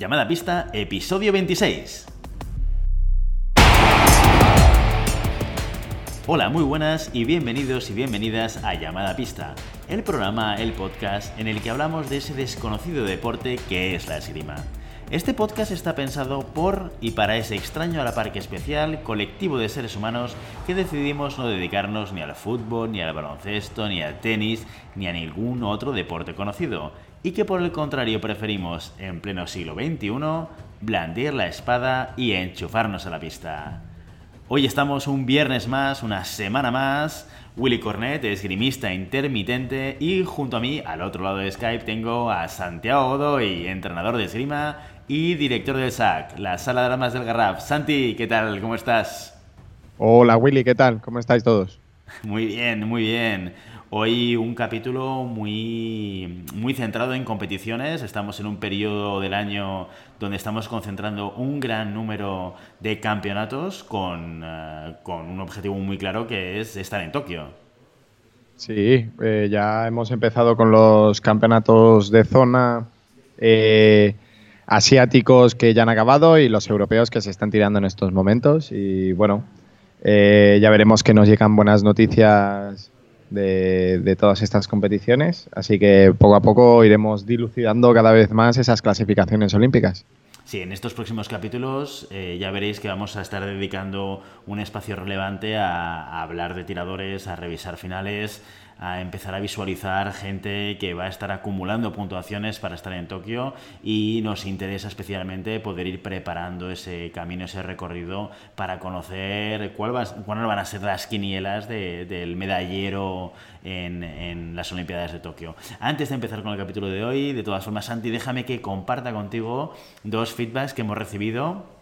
Llamada Pista, episodio 26. Hola, muy buenas y bienvenidos y bienvenidas a Llamada Pista, el programa, el podcast en el que hablamos de ese desconocido deporte que es la esgrima. Este podcast está pensado por y para ese extraño a la parque especial colectivo de seres humanos que decidimos no dedicarnos ni al fútbol, ni al baloncesto, ni al tenis, ni a ningún otro deporte conocido, y que por el contrario preferimos, en pleno siglo XXI, blandir la espada y enchufarnos a la pista. Hoy estamos un viernes más, una semana más. Willy Cornet, esgrimista intermitente, y junto a mí, al otro lado de Skype, tengo a Santiago Godoy, entrenador de esgrima y director del SAC, la Sala de Armas del Garraf. Santi, ¿qué tal? ¿Cómo estás? Hola Willy, ¿qué tal? ¿Cómo estáis todos? Muy bien, muy bien. Hoy un capítulo muy, muy centrado en competiciones. Estamos en un periodo del año donde estamos concentrando un gran número de campeonatos con, eh, con un objetivo muy claro que es estar en Tokio. Sí, eh, ya hemos empezado con los campeonatos de zona. Eh, asiáticos que ya han acabado y los europeos que se están tirando en estos momentos. Y bueno, ya veremos que nos llegan buenas noticias de, todas estas competiciones. Así que poco a poco iremos dilucidando cada vez más esas clasificaciones olímpicas. Sí, en estos próximos capítulos eh, ya veréis que vamos a estar dedicando un espacio relevante a hablar de tiradores, a revisar finales, a empezar a visualizar gente que va a estar acumulando puntuaciones para estar en Tokio y nos interesa especialmente poder ir preparando ese camino, ese recorrido para conocer cuáles van a ser las quinielas del medallero en, en, las Olimpiadas de Tokio. Antes de empezar con el capítulo de hoy, de todas formas, Santi, déjame que comparta contigo dos feedbacks que hemos recibido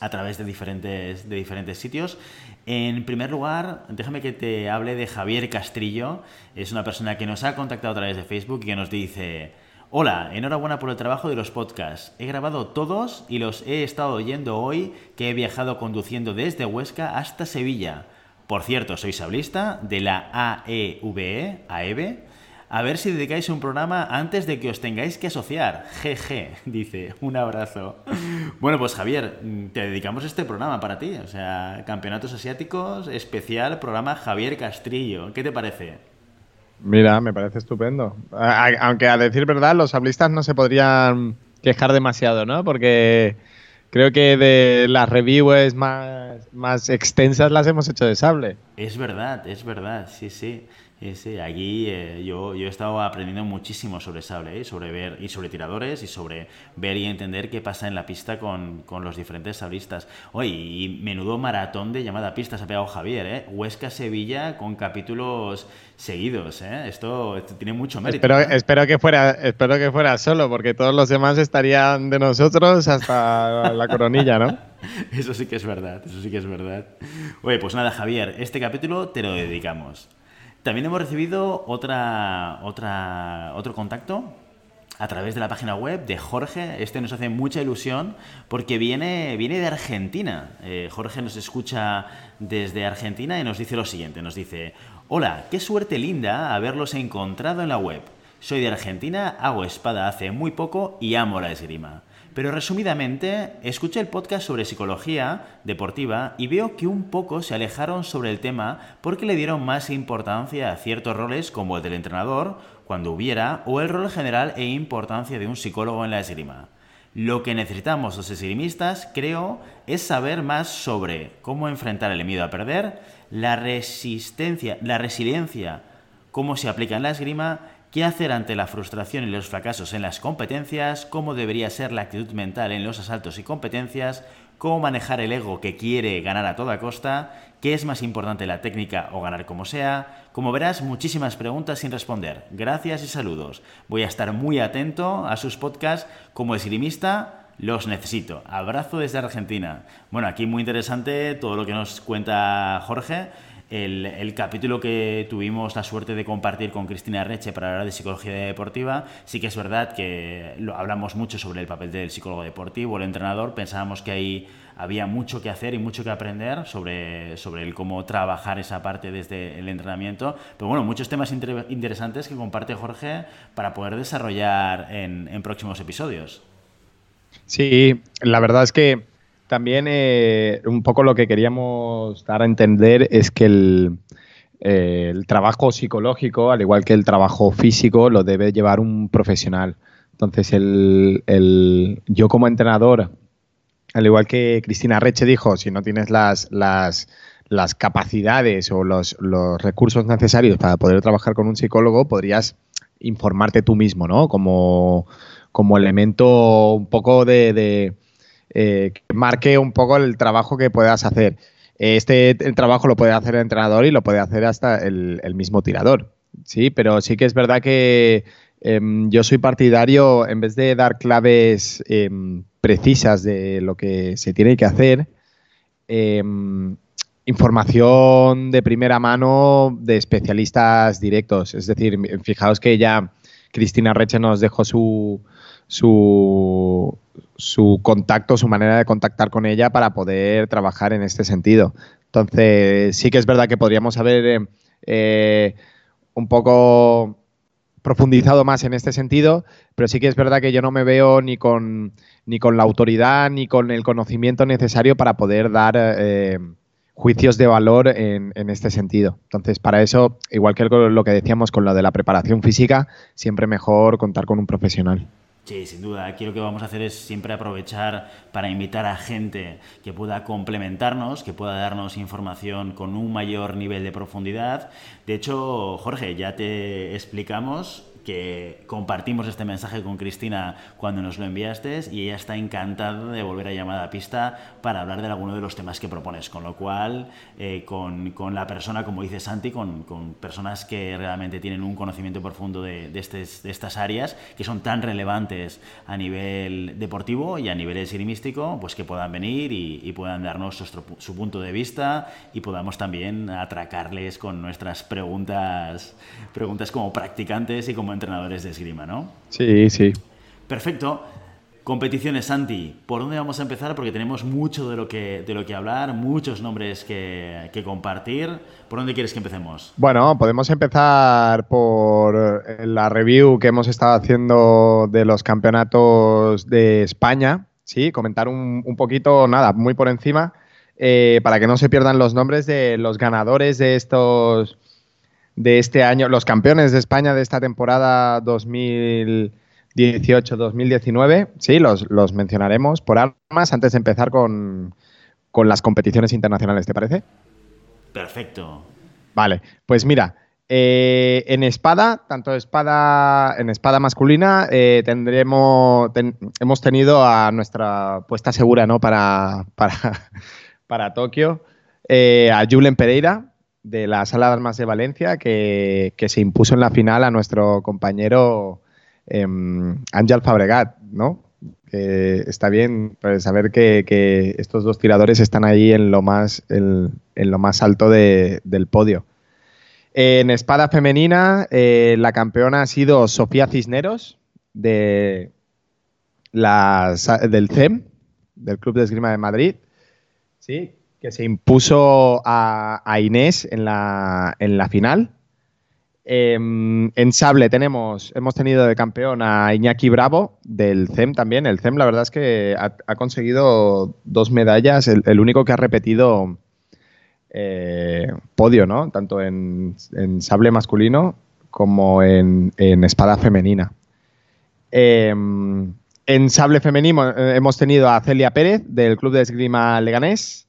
a través de diferentes, de diferentes sitios. En primer lugar, déjame que te hable de Javier Castrillo. Es una persona que nos ha contactado a través de Facebook y que nos dice... Hola, enhorabuena por el trabajo de los podcasts. He grabado todos y los he estado oyendo hoy que he viajado conduciendo desde Huesca hasta Sevilla. Por cierto, soy sablista de la AEVE, AEVE a ver si dedicáis un programa antes de que os tengáis que asociar. Jeje, dice, un abrazo. Bueno, pues Javier, te dedicamos este programa para ti. O sea, Campeonatos Asiáticos, especial programa Javier Castrillo. ¿Qué te parece? Mira, me parece estupendo. Aunque a decir verdad, los hablistas no se podrían quejar demasiado, ¿no? Porque creo que de las reviews más, más extensas las hemos hecho de sable. Es verdad, es verdad, sí, sí. Sí, aquí eh, yo, yo he estado aprendiendo muchísimo sobre sable, ¿eh? sobre ver y sobre tiradores y sobre ver y entender qué pasa en la pista con, con los diferentes sablistas. Oye, y menudo maratón de llamada pista se ha pegado Javier, ¿eh? Huesca-Sevilla con capítulos seguidos, ¿eh? Esto, tiene mucho mérito. Espero, espero, que fuera, espero que fuera solo, porque todos los demás estarían de nosotros hasta la coronilla, ¿no? Eso sí que es verdad, eso sí que es verdad. Oye, pues nada, Javier, este capítulo te lo dedicamos. También hemos recibido otra, otra, otro contacto a través de la página web de Jorge. Este nos hace mucha ilusión porque viene, viene de Argentina. Eh, Jorge nos escucha desde Argentina y nos dice lo siguiente. Nos dice, hola, qué suerte linda haberlos encontrado en la web. Soy de Argentina, hago espada hace muy poco y amo la esgrima. Pero resumidamente, escuché el podcast sobre psicología deportiva y veo que un poco se alejaron sobre el tema porque le dieron más importancia a ciertos roles como el del entrenador, cuando hubiera, o el rol general e importancia de un psicólogo en la esgrima. Lo que necesitamos los esgrimistas, creo, es saber más sobre cómo enfrentar el miedo a perder, la resistencia, la resiliencia, cómo se aplica en la esgrima qué hacer ante la frustración y los fracasos en las competencias, cómo debería ser la actitud mental en los asaltos y competencias, cómo manejar el ego que quiere ganar a toda costa, qué es más importante la técnica o ganar como sea. Como verás, muchísimas preguntas sin responder. Gracias y saludos. Voy a estar muy atento a sus podcasts como esgrimista. Los necesito. Abrazo desde Argentina. Bueno, aquí muy interesante todo lo que nos cuenta Jorge el, capítulo que tuvimos la suerte de compartir con Cristina Reche para hablar de psicología deportiva, sí que es verdad que lo, hablamos mucho sobre el papel del psicólogo deportivo, el entrenador, pensábamos que ahí había mucho que hacer y mucho que aprender sobre, sobre el cómo trabajar esa parte desde el entrenamiento, pero bueno, muchos temas interesantes que comparte Jorge para poder desarrollar en próximos episodios. Sí, la verdad es que también eh, un poco lo que queríamos dar a entender es que el, eh, el trabajo psicológico, al igual que el trabajo físico, lo debe llevar un profesional. Entonces, el, yo como entrenador, al igual que Cristina Reche dijo, si no tienes las, las, las capacidades o los, los, recursos necesarios para poder trabajar con un psicólogo, podrías informarte tú mismo, ¿no? Como, como elemento un poco de, eh, que marque un poco el trabajo que puedas hacer. Este el trabajo lo puede hacer el entrenador y lo puede hacer hasta el, mismo tirador. Sí, pero sí que es verdad que em, yo soy partidario, en vez de dar claves em, precisas de lo que se tiene que hacer, em, información de primera mano de especialistas directos. Es decir, fijaos que ya Cristina Reche nos dejó su, su, su contacto, su manera de contactar con ella para poder trabajar en este sentido. Entonces, sí que es verdad que podríamos haber eh, eh, un poco profundizado más en este sentido, pero sí que es verdad que yo no me veo ni con, ni con la autoridad ni con el conocimiento necesario para poder dar eh, juicios de valor en, en, este sentido. Entonces, para eso, igual que lo que decíamos con lo de la preparación física, siempre mejor contar con un profesional. Sí, sin duda. Aquí lo que vamos a hacer es siempre aprovechar para invitar a gente que pueda complementarnos, que pueda darnos información con un mayor nivel de profundidad. De hecho, Jorge, ya te explicamos que compartimos este mensaje con Cristina cuando nos lo enviaste y ella está encantada de volver a llamar a pista para hablar de alguno de los temas que propones. Con lo cual, eh, con, con, la persona, como dice Santi, con, con, personas que realmente tienen un conocimiento profundo de, de, de, estas áreas que son tan relevantes a nivel deportivo y a nivel esgrimístico, pues que puedan venir y, y puedan darnos su, su punto de vista y podamos también atracarles con nuestras preguntas, preguntas como practicantes y como entrenadores de esgrima, ¿no? Sí, sí. Perfecto. Competiciones, Santi. ¿Por dónde vamos a empezar? Porque tenemos mucho de lo que, de lo que hablar, muchos nombres que, que compartir. ¿Por dónde quieres que empecemos? Bueno, podemos empezar por la review que hemos estado haciendo de los campeonatos de España. Sí, comentar un, un poquito, nada, muy por encima, eh, para que no se pierdan los nombres de los ganadores de estos de este año, los campeones de España de esta temporada 2018-2019. Sí, los, los, mencionaremos por armas antes de empezar con, con, las competiciones internacionales, ¿te parece? Perfecto. Vale, pues mira, eh, en espada, tanto espada, en espada masculina, eh, tendremos, ten, hemos tenido a nuestra puesta segura ¿no? para, para, para Tokio, eh, a Julen Pereira, de la Sala de Armas de Valencia que, que se impuso en la final a nuestro compañero eh, Ángel Fabregat, ¿no? Que está bien pues, saber que, que, estos dos tiradores están ahí en lo más, en, lo más alto de, del podio. En espada femenina, eh, la campeona ha sido Sofía Cisneros, de la, del CEM, del Club de Esgrima de Madrid. Sí, se impuso a, Inés en la, en la final. Eh, en sable tenemos, hemos tenido de campeón a Iñaki Bravo del CEM también. El CEM la verdad es que ha, conseguido dos medallas, el, único que ha repetido eh, podio, ¿no? Tanto en, en, sable masculino como en, en espada femenina. Eh, en sable femenino eh, hemos tenido a Celia Pérez del Club de Esgrima Leganés.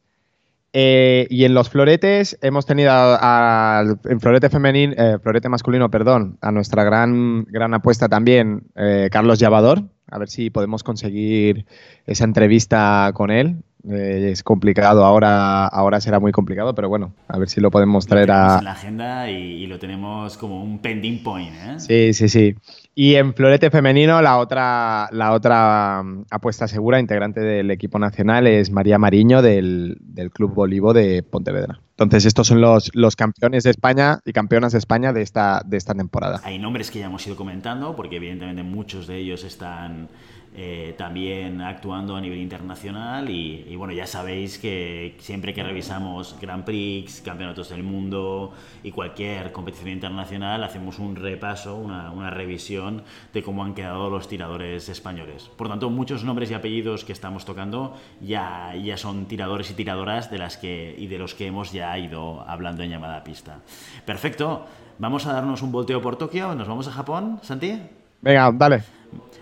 Eh, y en los floretes hemos tenido a, a, en florete femenino, eh, florete masculino, perdón, a nuestra gran, gran apuesta también, eh, Carlos Llavador. A ver si podemos conseguir esa entrevista con él. Eh, es complicado, ahora, ahora será muy complicado, pero bueno, a ver si lo podemos traer lo a. En la agenda y, y, lo tenemos como un pending point, ¿eh? Sí, sí, sí. Y en florete femenino, la otra, la otra um, apuesta segura, integrante del equipo nacional, es María Mariño del, del Club Olivo de Pontevedra. Entonces, estos son los, los, campeones de España y campeonas de España de esta, de esta temporada. Hay nombres que ya hemos ido comentando, porque evidentemente muchos de ellos están eh, también actuando a nivel internacional y, bueno, ya sabéis que siempre que revisamos Grand Prix, campeonatos del mundo y cualquier competición internacional, hacemos un repaso, una, revisión de cómo han quedado los tiradores españoles. Por tanto, muchos nombres y apellidos que estamos tocando ya, ya son tiradores y tiradoras de las que, y de los que hemos ya ido hablando en llamada pista. Perfecto, vamos a darnos un volteo por Tokio, nos vamos a Japón, Santi. Venga, dale.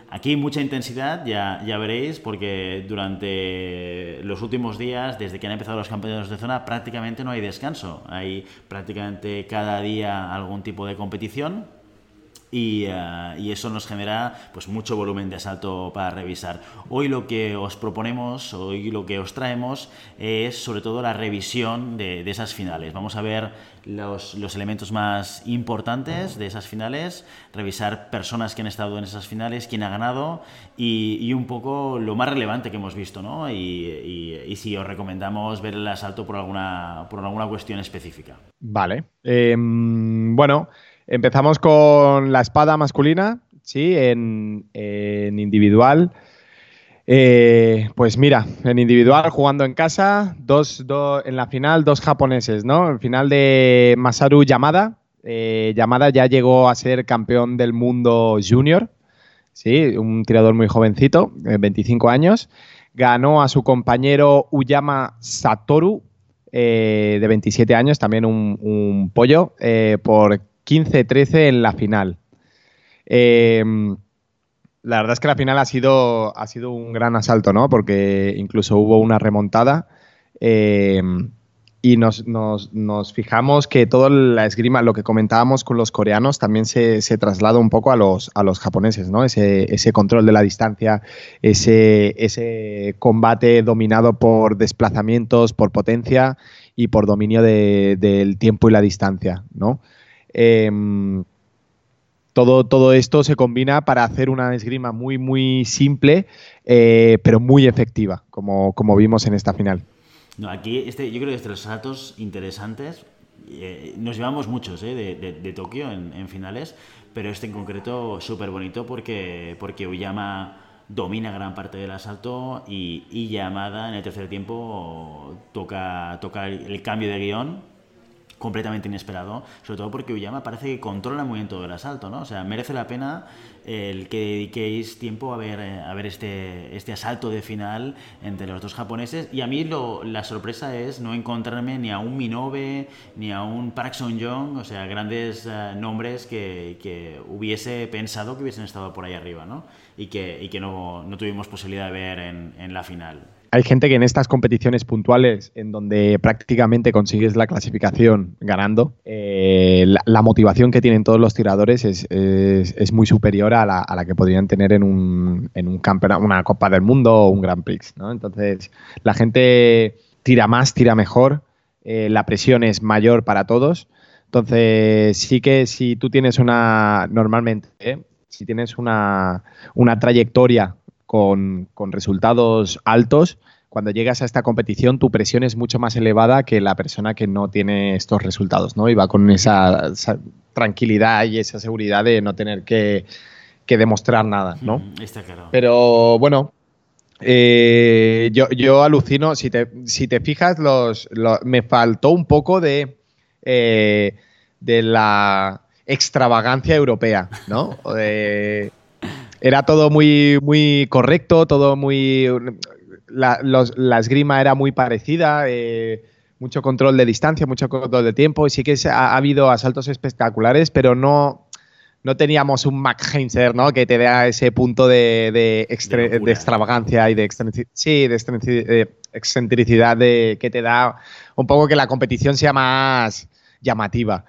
Aquí mucha intensidad, ya, ya veréis, porque durante los últimos días, desde que han empezado los campeonatos de zona, prácticamente no hay descanso. Hay prácticamente cada día algún tipo de competición eh, y, eso nos genera pues mucho volumen de asalto para revisar. Hoy lo que os proponemos, hoy lo que os traemos es sobre todo la revisión de, esas finales. Vamos a ver los, elementos más importantes de esas finales, revisar personas que han estado en esas finales, quién ha ganado y, un poco lo más relevante que hemos visto, ¿no? Y, si os recomendamos ver el asalto por alguna, por alguna cuestión específica. Vale. Em, bueno. Empezamos con la espada masculina, ¿sí? En, individual. Eh, pues mira, en individual, jugando en casa, en la final, dos japoneses, ¿no? En final de Masaru Yamada. Eh, Yamada ya llegó a ser campeón del mundo junior, ¿sí? Un tirador muy jovencito, 25 años. Ganó a su compañero Uyama Satoru, eh, de 27 años, también un, un pollo, por 15-13 en la final. Em, la verdad es que la final ha sido, ha sido un gran asalto, ¿no? Porque incluso hubo una remontada. Em, y nos, fijamos que toda la esgrima, lo que comentábamos con los coreanos, también se, traslada un poco a los, a los japoneses, ¿no? Ese, control de la distancia, ese, ese combate dominado por desplazamientos, por potencia y por dominio del tiempo y la distancia, ¿no? Em, todo, todo, esto se combina para hacer una esgrima muy, muy simple, eh, pero muy efectiva, como, como, vimos en esta final. No, aquí este, yo creo que los datos interesantes. Eh, nos llevamos muchos eh, de, Tokio en, finales, pero este en concreto súper bonito porque, porque Uyama domina gran parte del asalto y, y Yamada en el tercer tiempo toca, toca el cambio de guion completamente inesperado, sobre todo porque Uyama parece que controla muy bien todo el asalto, ¿no? O sea, merece la pena el que dediquéis tiempo a ver, a ver este, este asalto de final entre los dos japoneses. Y a mí lo, la sorpresa es no encontrarme ni a un Minobe ni a un Park Sung-jong, o sea, grandes eh, nombres que, que, hubiese pensado que hubiesen estado por ahí arriba, ¿no? Y que, y que no, no tuvimos posibilidad de ver en, en la final. Hay gente que en estas competiciones puntuales, en donde prácticamente consigues la clasificación ganando, eh, la, motivación que tienen todos los tiradores es, muy superior a la, que podrían tener en un, en un campeonato, una Copa del Mundo o un Grand Prix. Entonces, la gente tira más, tira mejor, eh, la presión es mayor para todos. Entonces, sí que si tú tienes una, normalmente, si tienes una trayectoria con, resultados altos, cuando llegas a esta competición tu presión es mucho más elevada que la persona que no tiene estos resultados, ¿no? Y va con esa, tranquilidad y esa seguridad de no tener que, demostrar nada, ¿no? Está claro. Pero bueno, eh, yo, alucino, si te, si te fijas, los, me faltó un poco de, eh, de la extravagancia europea, ¿no? De, era todo muy, muy correcto, todo muy... La, esgrima era muy parecida, eh, mucho control de distancia, mucho control de tiempo, y sí que ha, habido asaltos espectaculares, pero no, no teníamos un Mac Heinzer, ¿no? Que te dé ese punto de, de, extravagancia y de, sí, de excentricidad de, que te da un poco que la competición sea más llamativa.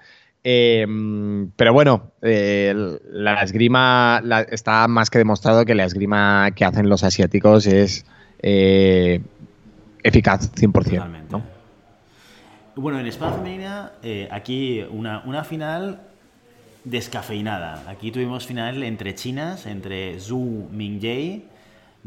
Em, pero bueno, la esgrima está más que demostrado que la esgrima que hacen los asiáticos es eh, eficaz 100%. Bueno, en espada femenina, eh, aquí una, una, final descafeinada. Aquí tuvimos final entre chinas, entre Zhu Mingye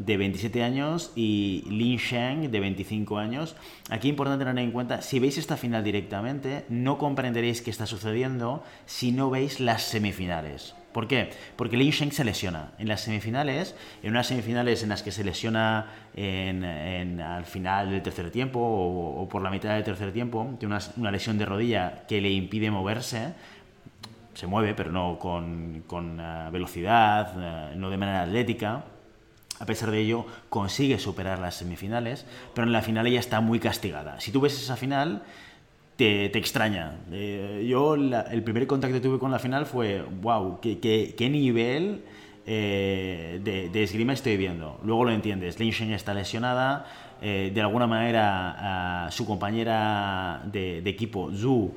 de 27 años y Lin Sheng de 25 años. Aquí importante tener en cuenta, si veis esta final directamente, no comprenderéis qué está sucediendo si no veis las semifinales. ¿Por qué? Porque Lin Sheng se lesiona. En las semifinales, en unas semifinales en las que se lesiona al final del tercer tiempo o, por la mitad del tercer tiempo, tiene una, lesión de rodilla que le impide moverse, se mueve, pero no con, eh, velocidad, eh, no de manera atlética. A pesar de ello, consigue superar las semifinales, pero en la final ella está muy castigada. Si tú ves esa final, te, extraña. Eh, yo el primer contacto que tuve con la final fue, wow, qué, qué, nivel eh, de, esgrima estoy viendo. Luego lo entiendes, Lin Shen está lesionada, eh, de alguna manera su compañera de, de, equipo, Zhu,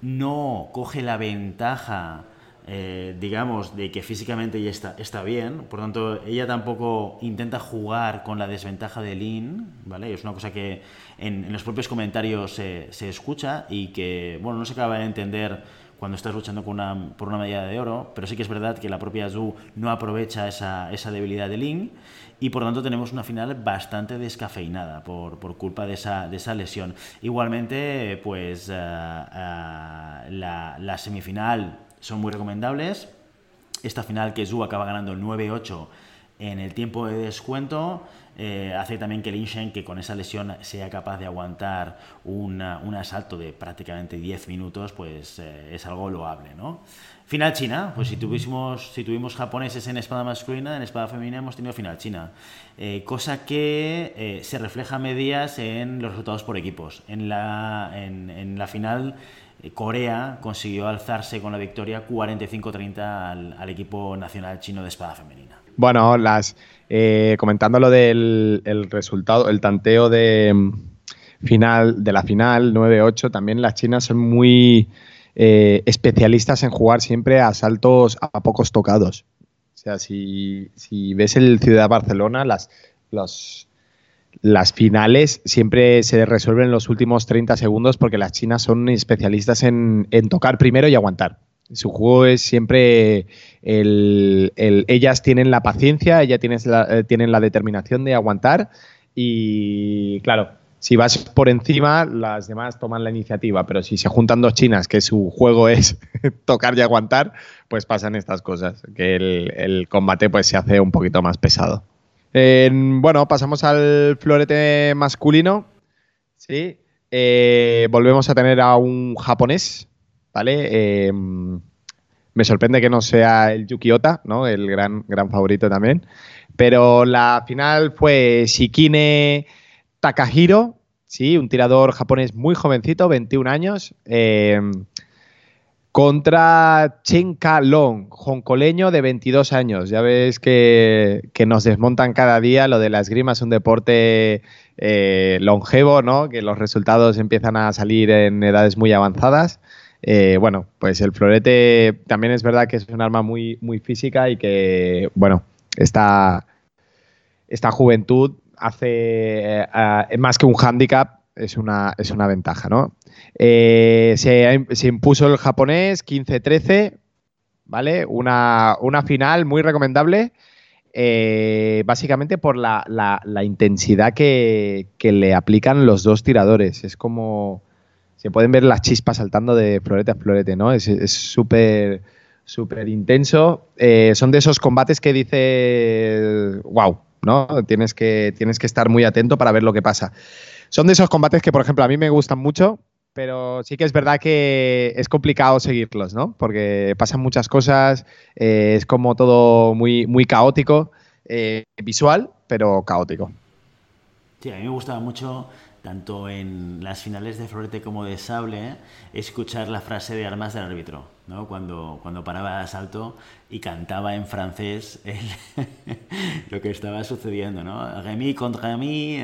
no coge la ventaja eh, digamos, de que físicamente ella está, está bien, por tanto, ella tampoco intenta jugar con la desventaja de Lin, ¿vale? Es una cosa que en, los propios comentarios se, escucha y que, bueno, no se acaba de entender cuando estás luchando por una medida de oro, pero sí que es verdad que la propia Zhu no aprovecha esa, debilidad de Lin y por tanto tenemos una final bastante descafeinada por, culpa de esa, de esa, lesión. Igualmente, pues eh, eh, la, la, semifinal son muy recomendables. Esta final que Zhu acaba ganando 9-8 en el tiempo de descuento eh, hace también que Lin Shen, que con esa lesión sea capaz de aguantar un asalto de prácticamente 10 minutos, pues eh, es algo loable, ¿no? Final China, pues si tuvimos, si tuvimos japoneses en espada masculina, en espada femenina hemos tenido final China. Eh, cosa que se refleja a medias en los resultados por equipos. En la, en la final Corea consiguió alzarse con la victoria 45-30 al, equipo nacional chino de espada femenina. Bueno, las eh, comentando lo del resultado, el tanteo de mm, final de la final 9-8, también las chinas son muy eh, especialistas en jugar siempre a saltos a pocos tocados. O sea, si, ves el Ciudad Barcelona, las, los, las finales siempre se resuelven en los últimos 30 segundos porque las chinas son especialistas en, tocar primero y aguantar. Su juego es siempre el, ellas tienen la paciencia, ellas tienen la, eh, tienen la determinación de aguantar y claro, si vas por encima, las demás toman la iniciativa, pero si se juntan dos chinas que su juego es tocar y aguantar, pues pasan estas cosas, que el, el combate pues se hace un poquito más pesado bueno, pasamos al florete masculino. Sí. Eh, volvemos a tener a un japonés, ¿vale? Em, me sorprende que no sea el Yuki Ota, ¿no? El gran, gran favorito también. Pero la final fue Shikine Takahiro, sí, un tirador japonés muy jovencito, 21 años. Em, contra Chen Ka-long, hongkoleño de 22 años. Ya ves que, nos desmontan cada día. Lo de la esgrima es un deporte eh, longevo, ¿no? Que los resultados empiezan a salir en edades muy avanzadas. Eh, bueno, pues el florete también es verdad que es un arma muy, muy física y que, bueno, esta, esta juventud hace eh, más que un hándicap, es una, es una ventaja, ¿no? Eh, se, impuso el japonés 15-13, ¿vale? Una, final muy recomendable, eh, básicamente por la, intensidad que, le aplican los dos tiradores. Es como. Se pueden ver las chispas saltando de florete a florete, ¿no? Es súper. súper intenso. Eh, son de esos combates que dice. ¡Wow! ¿no? Tienes que, tienes que estar muy atento para ver lo que pasa. Son de esos combates que, por ejemplo, a mí me gustan mucho, pero sí que es verdad que es complicado seguirlos, ¿no? Porque pasan muchas cosas, eh, es como todo muy, muy caótico, eh, visual, pero caótico. Sí, a mí me gustaba mucho, tanto en las finales de Florete como de Sable, escuchar la frase de armas del árbitro, ¿no? Cuando, cuando paraba de asalto y cantaba en francés lo que estaba sucediendo, ¿no? Remy contra Remy...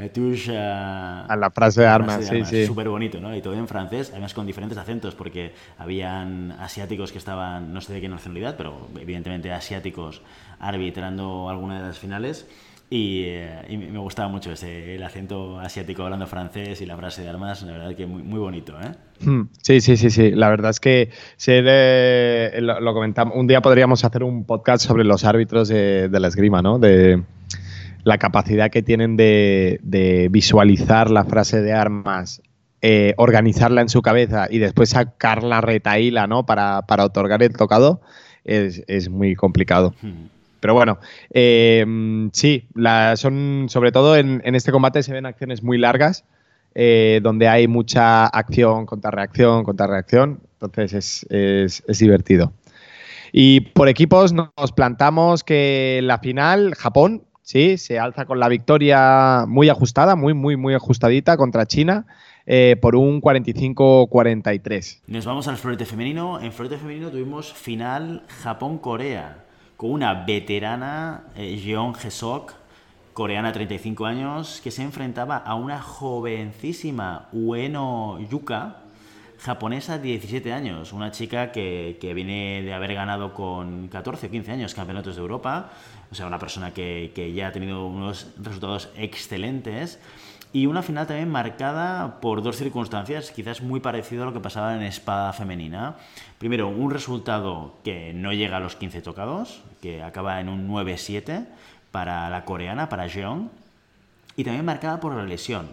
Eh, a la frase de armas, sí, sí. Súper bonito, ¿no? Y todo en francés, además con diferentes acentos, porque habían asiáticos que estaban, no sé de qué nacionalidad, pero evidentemente asiáticos arbitrando alguna de las finales. Y, eh, me gustaba mucho ese, el acento asiático hablando francés y la frase de armas, la verdad que muy, muy bonito, ¿eh? Hmm, sí, sí, sí, sí. La verdad es que ser, eh, lo, comentamos, un día podríamos hacer un podcast sobre los árbitros de, de la esgrima, ¿no? De, la capacidad que tienen de, visualizar la frase de armas eh, organizarla en su cabeza y después sacar la retaíla ¿no? para, para otorgar el tocado es, es muy complicado. Hmm. Pero bueno, eh, sí, la, son sobre todo en, en, este combate se ven acciones muy largas, eh, donde hay mucha acción, contrarreacción, contrarreacción. Entonces es, es, es, divertido. Y por equipos nos plantamos que la final, Japón, sí, se alza con la victoria muy ajustada, muy, muy, muy ajustadita contra China. Eh, por un 45-43. Nos vamos al florete femenino. En florete femenino tuvimos final Japón-Corea con una veterana, eh, Jeon Hesok, coreana de 35 años, que se enfrentaba a una jovencísima Ueno Yuka, japonesa de 17 años, una chica que, que, viene de haber ganado con 14 o 15 años campeonatos de Europa, o sea, una persona que, que ya ha tenido unos resultados excelentes. Y una final también marcada por dos circunstancias, quizás muy parecido a lo que pasaba en espada femenina. Primero, un resultado que no llega a los 15 tocados, que acaba en un 9-7 para la coreana, para Jeong, y también marcada por la lesión.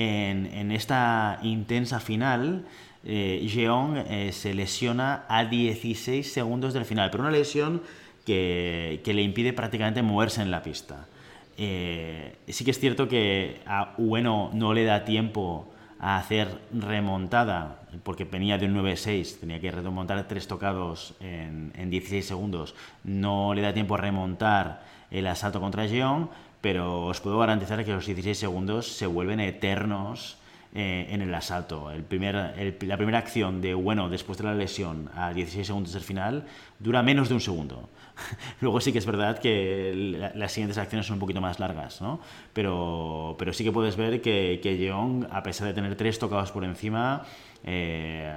En, en esta intensa final, eh, Jeong eh, se lesiona a 16 segundos del final, pero una lesión que, que le impide prácticamente moverse en la pista. Eh, sí que es cierto que a Ueno no le da tiempo a hacer remontada, porque venía de un 9-6, tenía que remontar tres tocados en, en, 16 segundos. No le da tiempo a remontar el asalto contra Jeong, pero os puedo garantizar que los 16 segundos se vuelven eternos eh, en el asalto. El primer, el, la primera acción de Ueno después de la lesión a 16 segundos del final dura menos de un segundo. Luego sí que es verdad que la, las siguientes acciones son un poquito más largas, ¿no? Pero, pero sí que puedes ver que, que Jeong, a pesar de tener tres tocados por encima, eh,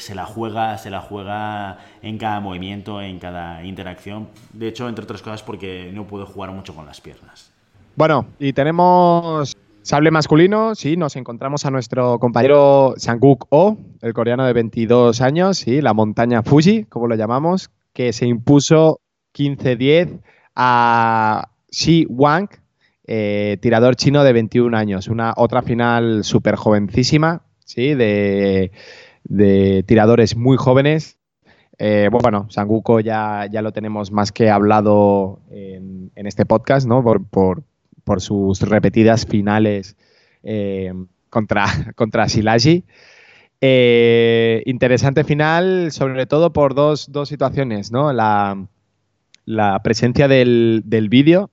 se la juega, se la juega en cada movimiento, en cada interacción. De hecho, entre otras cosas, porque no puede jugar mucho con las piernas. Bueno, y tenemos sable masculino, sí, nos encontramos a nuestro compañero Sanguk Oh, el coreano de 22 años, sí, la montaña Fuji, como lo llamamos, que se impuso 15-10 a Shi Wang, eh, tirador chino de 21 años. Una otra final súper jovencísima, ¿sí? De, de, tiradores muy jóvenes. Eh, bueno, Sanguko ya, ya lo tenemos más que hablado en, este podcast, ¿no? Por, por, sus repetidas finales eh, contra, contra. Eh, interesante final, sobre todo por dos, dos situaciones, ¿no? La, la presencia del, del vídeo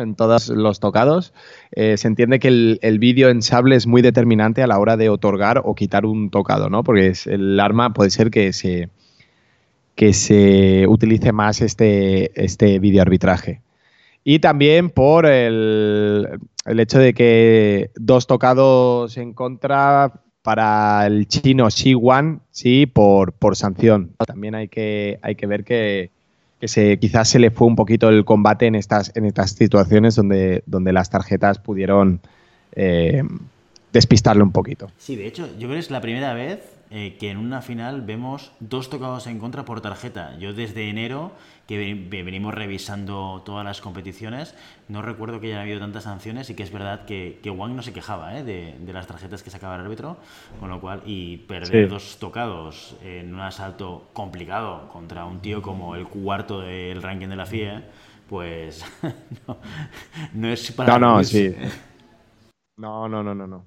en todos los tocados. Eh, se entiende que el, el vídeo en sable es muy determinante a la hora de otorgar o quitar un tocado, ¿no? Porque el arma puede ser que se, que se utilice más este, este vídeo arbitraje. Y también por el, el hecho de que dos tocados en contra para el chino Xi Wan, sí, por, por sanción. También hay que, hay que ver que, que se, quizás se le fue un poquito el combate en estas, en estas situaciones donde, donde las tarjetas pudieron eh, despistarle un poquito. Sí, de hecho, yo creo que es la primera vez eh, que en una final vemos dos tocados en contra por tarjeta. Yo desde enero, que venimos revisando todas las competiciones, no recuerdo que haya habido tantas sanciones y que es verdad que, que Wang no se quejaba ¿eh? de, de, las tarjetas que sacaba el árbitro, con lo cual, y perder sí. dos tocados en un asalto complicado contra un tío como el cuarto del ranking de la FIA, pues no, no es para... No, no, sí. No, no, no, no, no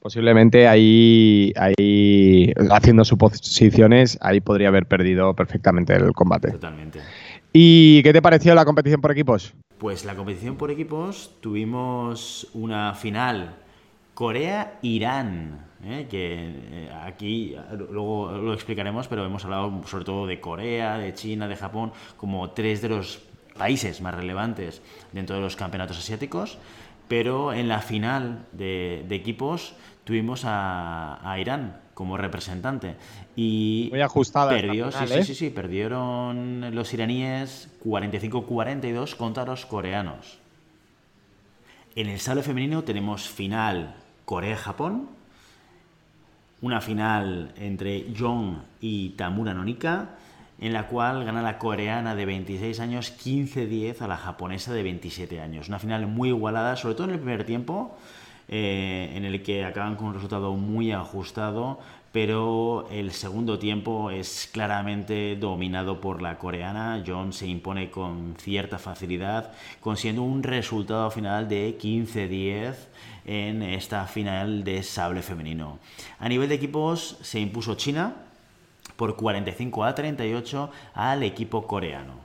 posiblemente ahí, ahí, haciendo suposiciones, ahí podría haber perdido perfectamente el combate. Totalmente. ¿Y qué te pareció la competición por equipos? Pues la competición por equipos tuvimos una final Corea-Irán, ¿eh? que eh, aquí luego lo explicaremos, pero hemos hablado sobre todo de Corea, de China, de Japón, como tres de los países más relevantes dentro de los campeonatos asiáticos pero en la final de, de equipos tuvimos a, a, Irán como representante y muy ajustada perdió final, sí, ¿eh? sí, sí, sí, perdieron los iraníes 45-42 contra los coreanos en el sable femenino tenemos final Corea-Japón una final entre Jong y Tamura Nonika en la cual gana la coreana de 26 años 15-10 a la japonesa de 27 años. Una final muy igualada, sobre todo en el primer tiempo. eh, en el que acaban con un resultado muy ajustado, pero el segundo tiempo es claramente dominado por la coreana. John se impone con cierta facilidad, consiguiendo un resultado final de 15-10 en esta final de sable femenino. A nivel de equipos se impuso China por 45 a 38 al equipo coreano.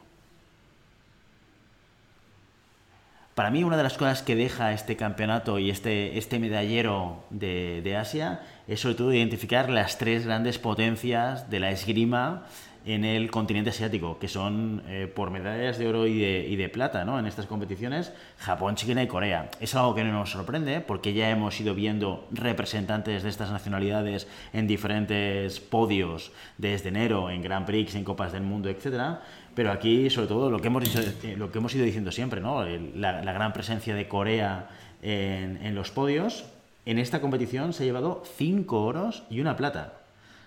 Para mí una de las cosas que deja este campeonato y este, este medallero de, de Asia es sobre todo identificar las tres grandes potencias de la esgrima en el continente asiático, que son eh, por medallas de oro y de, plata ¿no? en estas competiciones, Japón, China y Corea. Es algo que no nos sorprende porque ya hemos ido viendo representantes de estas nacionalidades en diferentes podios desde enero, en Grand Prix, en Copas del Mundo, etc. Pero aquí, sobre todo, lo que hemos, eh, ido diciendo siempre, ¿no? la, gran presencia de Corea en, en los podios, en esta competición se ha llevado cinco oros y una plata.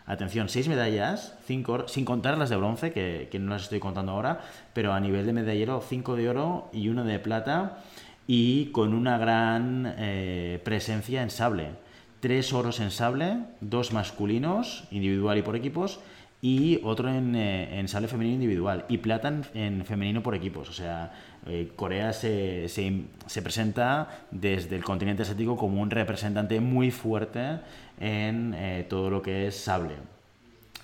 Atención, seis medallas, cinco, sin contar las de bronce, que, no las estoy contando ahora, pero a nivel de medallero, cinco de oro y uno de plata, y con una gran eh, presencia en sable. Tres oros en sable, dos masculinos, individual y por equipos, y otro en, eh, en sable femenino individual, y plata en, femenino por equipos. O sea, eh, Corea se, se, se presenta desde el continente asiático como un representante muy fuerte en eh, todo lo que es sable.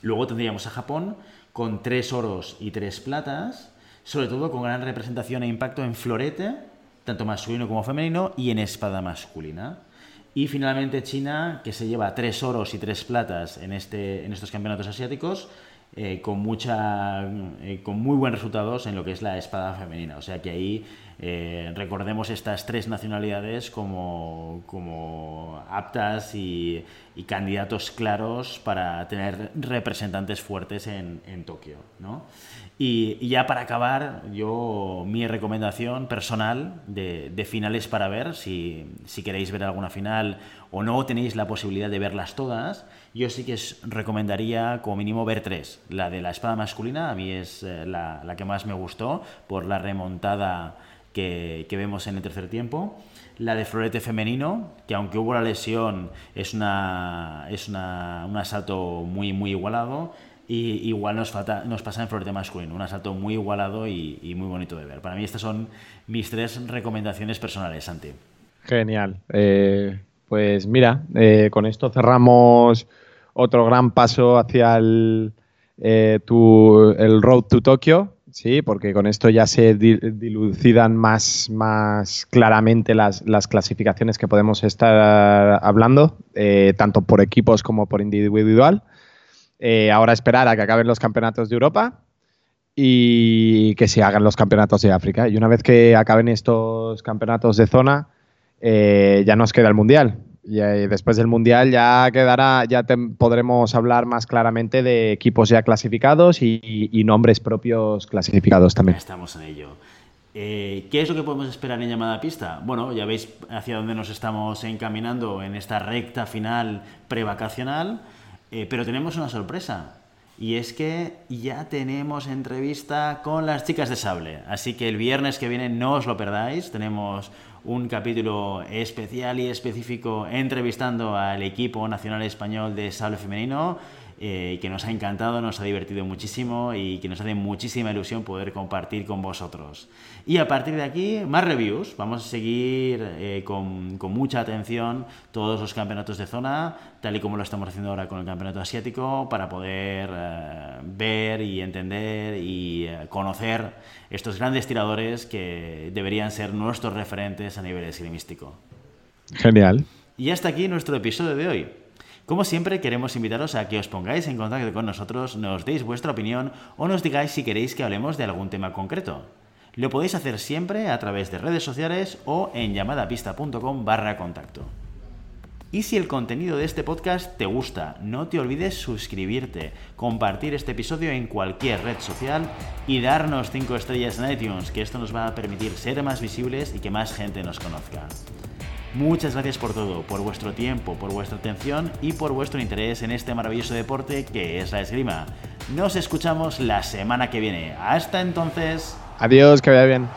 Luego tendríamos a Japón con tres oros y tres platas, sobre todo con gran representación e impacto en florete, tanto masculino como femenino, y en espada masculina. Y finalmente China, que se lleva tres oros y tres platas en, este, en estos campeonatos asiáticos, eh, con, mucha, eh, con muy buenos resultados en lo que es la espada femenina. O sea que ahí eh, recordemos estas tres nacionalidades como, como aptas y, candidatos claros para tener representantes fuertes en, en Tokio. ¿no? Y, y, ya para acabar, yo mi recomendación personal de, de finales para ver, si, si, queréis ver alguna final o no tenéis la posibilidad de verlas todas, yo sí que os recomendaría como mínimo ver tres. La de la espada masculina, a mí es eh, la, la que más me gustó por la remontada que, vemos en el tercer tiempo. La de florete femenino, que aunque hubo la lesión, es, una, es una, un asalto muy, muy igualado. Y igual nos, pasa en florete masculino, un asalto muy igualado y, y, muy bonito de ver. Para mí estas son mis tres recomendaciones personales, Santi. Genial. Eh, pues mira, eh, con esto cerramos otro gran paso hacia el, eh, tu, el Road to Tokio. Sí, porque con esto ya se dilucidan más, más claramente las, las, clasificaciones que podemos estar hablando, eh, tanto por equipos como por individual. Eh, ahora esperar a que acaben los campeonatos de Europa y que se hagan los campeonatos de África. Y una vez que acaben estos campeonatos de zona, eh, ya nos queda el Mundial. Y después del Mundial ya quedará, ya te, podremos hablar más claramente de equipos ya clasificados y, y, nombres propios clasificados también. Estamos en ello. Eh, ¿Qué es lo que podemos esperar en llamada pista? Bueno, ya veis hacia dónde nos estamos encaminando en esta recta final prevacacional, eh, pero tenemos una sorpresa. Y es que ya tenemos entrevista con las chicas de sable. Así que el viernes que viene no os lo perdáis. Tenemos un capítulo especial y específico entrevistando al equipo nacional español de sable femenino eh, que nos ha encantado, nos ha divertido muchísimo y que nos hace muchísima ilusión poder compartir con vosotros. Y a partir de aquí, más reviews. Vamos a seguir eh, con, con, mucha atención todos los campeonatos de zona, tal y como lo estamos haciendo ahora con el campeonato asiático, para poder eh, ver y entender y eh, conocer estos grandes tiradores que deberían ser nuestros referentes a nivel esgrimístico. Genial. Y hasta aquí nuestro episodio de hoy. Como siempre, queremos invitaros a que os pongáis en contacto con nosotros, nos deis vuestra opinión o nos digáis si queréis que hablemos de algún tema concreto. Lo podéis hacer siempre a través de redes sociales o en llamadapista.com barra contacto. Y si el contenido de este podcast te gusta, no te olvides suscribirte, compartir este episodio en cualquier red social y darnos 5 estrellas en iTunes, que esto nos va a permitir ser más visibles y que más gente nos conozca. Muchas gracias por todo, por vuestro tiempo, por vuestra atención y por vuestro interés en este maravilloso deporte que es la esgrima. Nos escuchamos la semana que viene. Hasta entonces. Adiós, que vaya bien.